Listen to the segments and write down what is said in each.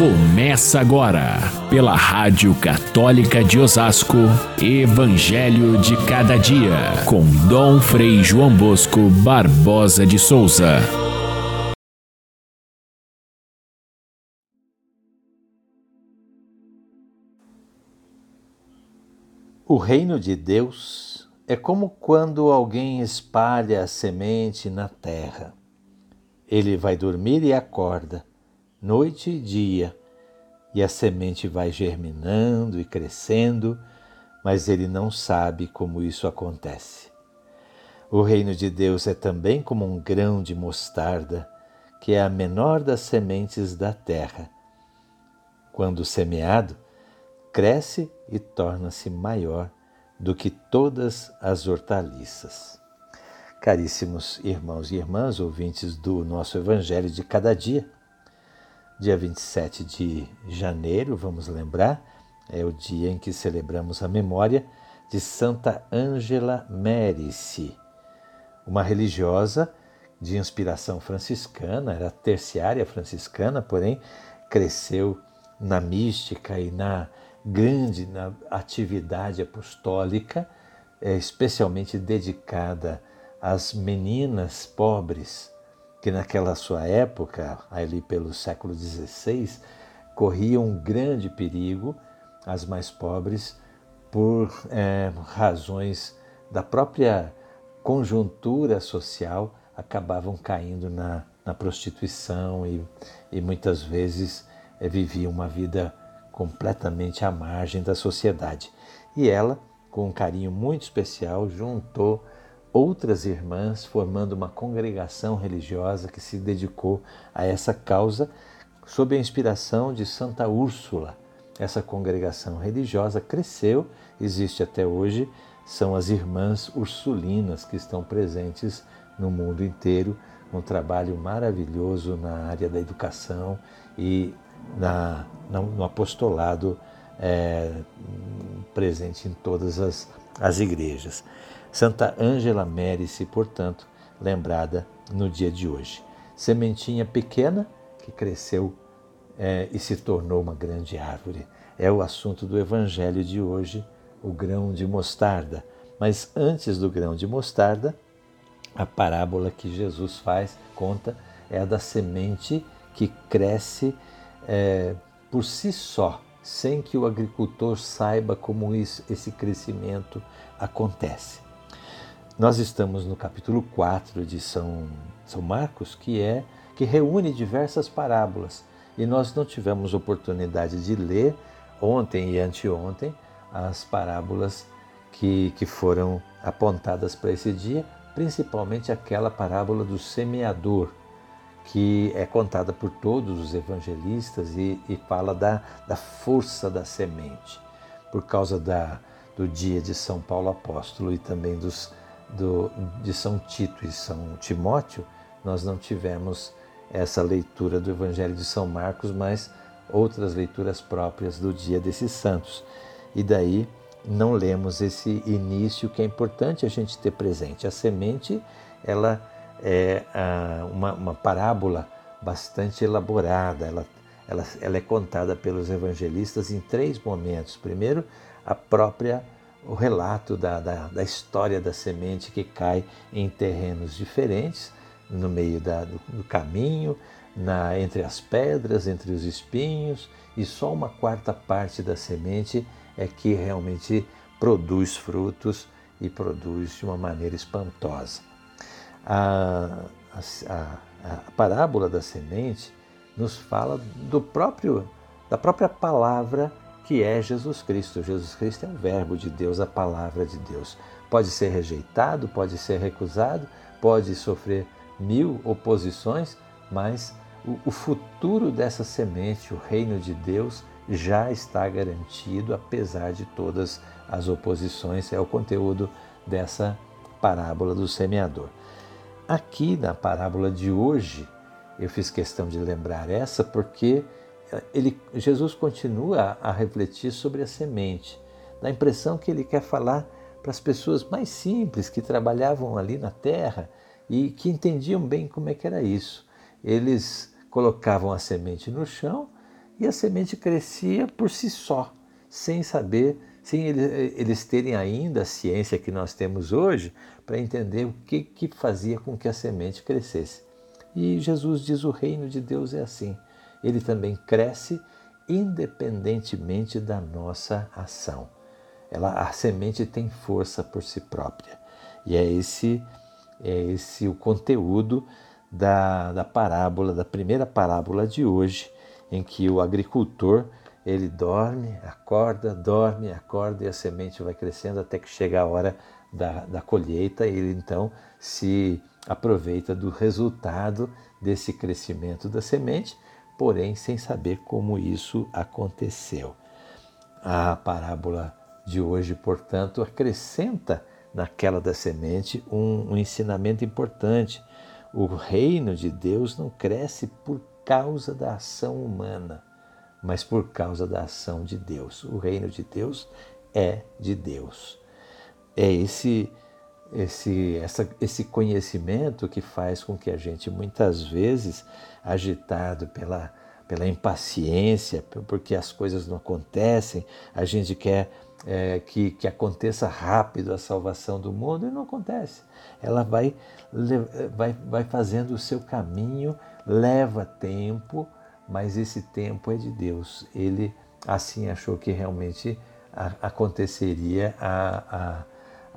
Começa agora, pela Rádio Católica de Osasco, Evangelho de Cada Dia, com Dom Frei João Bosco Barbosa de Souza. O reino de Deus é como quando alguém espalha a semente na terra. Ele vai dormir e acorda noite e dia, e a semente vai germinando e crescendo, mas ele não sabe como isso acontece. O reino de Deus é também como um grão de mostarda, que é a menor das sementes da terra. Quando semeado, cresce e torna-se maior do que todas as hortaliças. Caríssimos irmãos e irmãs, ouvintes do nosso Evangelho de cada dia, Dia 27 de janeiro, vamos lembrar, é o dia em que celebramos a memória de Santa Ângela Mérici, uma religiosa de inspiração franciscana, era terciária franciscana, porém cresceu na mística e na grande na atividade apostólica, é, especialmente dedicada às meninas pobres que naquela sua época, ali pelo século XVI, corriam um grande perigo, as mais pobres, por é, razões da própria conjuntura social, acabavam caindo na, na prostituição e, e muitas vezes é, viviam uma vida completamente à margem da sociedade. E ela, com um carinho muito especial, juntou outras irmãs, formando uma congregação religiosa que se dedicou a essa causa sob a inspiração de Santa Úrsula. Essa congregação religiosa cresceu, existe até hoje, são as irmãs ursulinas que estão presentes no mundo inteiro, um trabalho maravilhoso na área da educação e na, no apostolado é, presente em todas as, as igrejas. Santa Ângela Mérici, portanto, lembrada no dia de hoje. Sementinha pequena que cresceu é, e se tornou uma grande árvore. É o assunto do Evangelho de hoje, o grão de mostarda. Mas antes do grão de mostarda, a parábola que Jesus faz, conta, é a da semente que cresce é, por si só, sem que o agricultor saiba como isso, esse crescimento acontece. Nós estamos no capítulo 4 de São, São Marcos, que é que reúne diversas parábolas. E nós não tivemos oportunidade de ler ontem e anteontem as parábolas que, que foram apontadas para esse dia, principalmente aquela parábola do semeador, que é contada por todos os evangelistas e, e fala da, da força da semente, por causa da, do dia de São Paulo Apóstolo e também dos do, de São Tito e São Timóteo, nós não tivemos essa leitura do Evangelho de São Marcos, mas outras leituras próprias do dia desses santos. E daí não lemos esse início que é importante a gente ter presente. A semente, ela é uma, uma parábola bastante elaborada, ela, ela, ela é contada pelos evangelistas em três momentos. Primeiro, a própria o relato da, da, da, história da semente que cai em terrenos diferentes, no meio da, do, do, caminho, na, entre as pedras, entre os espinhos, e só uma quarta parte da semente é que realmente produz frutos e produz de uma maneira espantosa. A, a, a parábola da semente nos fala do próprio, da própria palavra que é Jesus Cristo. Jesus Cristo é o Verbo de Deus, a palavra de Deus. Pode ser rejeitado, pode ser recusado, pode sofrer mil oposições, mas o, o futuro dessa semente, o reino de Deus, já está garantido, apesar de todas as oposições. É o conteúdo dessa parábola do semeador. Aqui na parábola de hoje, eu fiz questão de lembrar essa porque ele, Jesus continua a, a refletir sobre a semente. Dá a impressão que ele quer falar para as pessoas mais simples que trabalhavam ali na terra e que entendiam bem como é que era isso. Eles colocavam a semente no chão e a semente crescia por si só, sem saber, sem eles terem ainda a ciência que nós temos hoje para entender o que, que fazia com que a semente crescesse. E Jesus diz: o reino de Deus é assim. Ele também cresce independentemente da nossa ação. Ela, a semente tem força por si própria. E é esse, é esse o conteúdo da, da parábola, da primeira parábola de hoje, em que o agricultor ele dorme, acorda, dorme, acorda e a semente vai crescendo até que chega a hora da, da colheita e ele então se aproveita do resultado desse crescimento da semente, porém sem saber como isso aconteceu. A parábola de hoje, portanto, acrescenta naquela da semente um, um ensinamento importante. O reino de Deus não cresce por causa da ação humana, mas por causa da ação de Deus. O reino de Deus é de Deus. É esse esse, essa, esse conhecimento que faz com que a gente, muitas vezes, agitado pela, pela impaciência, porque as coisas não acontecem, a gente quer é, que, que aconteça rápido a salvação do mundo e não acontece. Ela vai, vai, vai fazendo o seu caminho, leva tempo, mas esse tempo é de Deus. Ele assim achou que realmente aconteceria a,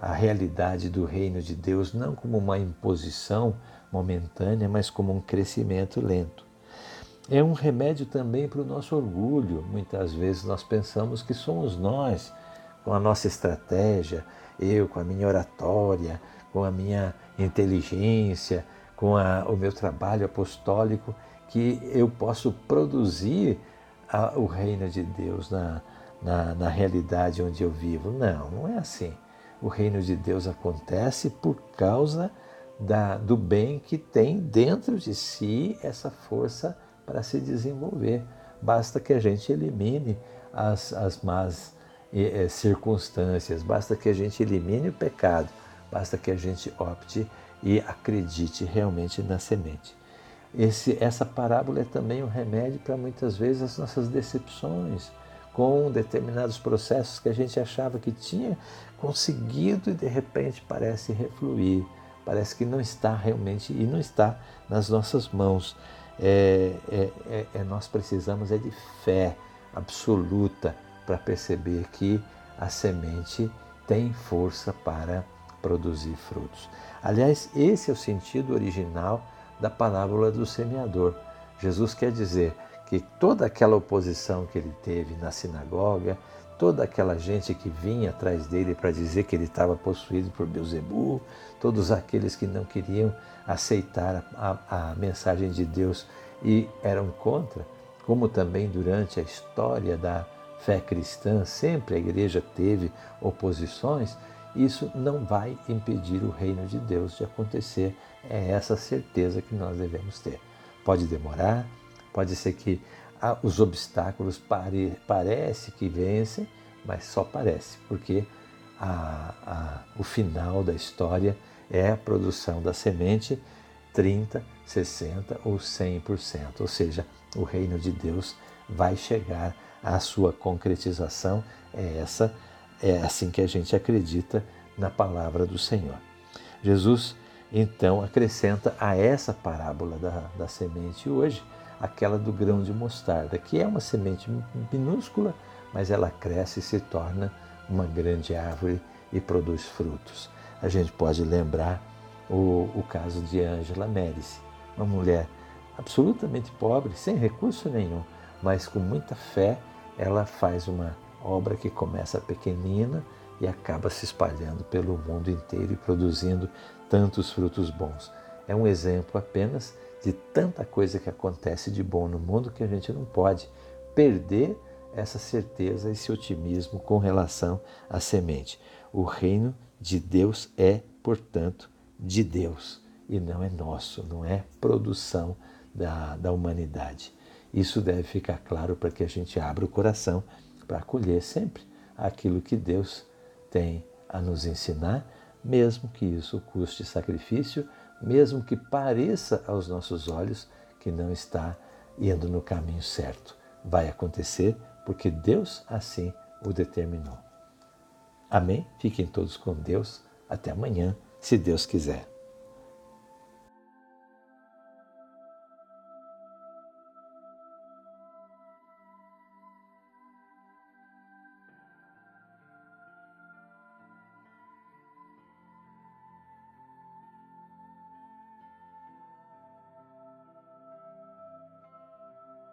a, a realidade do reino de Deus, não como uma imposição momentânea, mas como um crescimento lento. É um remédio também para o nosso orgulho. Muitas vezes nós pensamos que somos nós com a nossa estratégia, eu com a minha oratória, com a minha inteligência, com a, o meu trabalho apostólico, que eu posso produzir a, o reino de Deus na, na, na realidade onde eu vivo. Não, não é assim. O reino de Deus acontece por causa da, do bem que tem dentro de si essa força para se desenvolver. Basta que a gente elimine as, as más é, circunstâncias, basta que a gente elimine o pecado, basta que a gente opte e acredite realmente na semente. Esse, essa parábola é também um remédio para muitas vezes as nossas decepções com determinados processos que a gente achava que tinha conseguido e de repente parece refluir, parece que não está realmente e não está nas nossas mãos. É, é, é, é nós precisamos é de fé absoluta para perceber que a semente tem força para produzir frutos. Aliás, esse é o sentido original da parábola do semeador. Jesus quer dizer que toda aquela oposição que ele teve na sinagoga, toda aquela gente que vinha atrás dele para dizer que ele estava possuído por Beuzebu, todos aqueles que não queriam aceitar a, a mensagem de Deus e eram contra, como também durante a história da fé cristã, sempre a igreja teve oposições, isso não vai impedir o reino de Deus de acontecer. É essa certeza que nós devemos ter. Pode demorar, pode ser que os obstáculos pare, parece que vencem, mas só parece, porque a, a, o final da história é a produção da semente 30, 60 ou 100%, ou seja, o reino de Deus vai chegar à sua concretização. É essa, é assim que a gente acredita na palavra do Senhor. Jesus então acrescenta a essa parábola da, da semente hoje aquela do grão de mostarda, que é uma semente minúscula, mas ela cresce e se torna uma grande árvore e produz frutos. A gente pode lembrar o, o caso de Angela Médici, uma mulher absolutamente pobre, sem recurso nenhum, mas com muita fé, ela faz uma obra que começa pequenina e acaba se espalhando pelo mundo inteiro e produzindo tantos frutos bons. É um exemplo apenas de tanta coisa que acontece de bom no mundo que a gente não pode perder essa certeza, esse otimismo com relação à semente. O reino de Deus é, portanto, de Deus e não é nosso, não é produção da, da humanidade. Isso deve ficar claro para que a gente abra o coração para acolher sempre aquilo que Deus tem a nos ensinar, mesmo que isso custe sacrifício, mesmo que pareça aos nossos olhos que não está indo no caminho certo. Vai acontecer porque Deus assim o determinou. Amém? Fiquem todos com Deus. Até amanhã, se Deus quiser.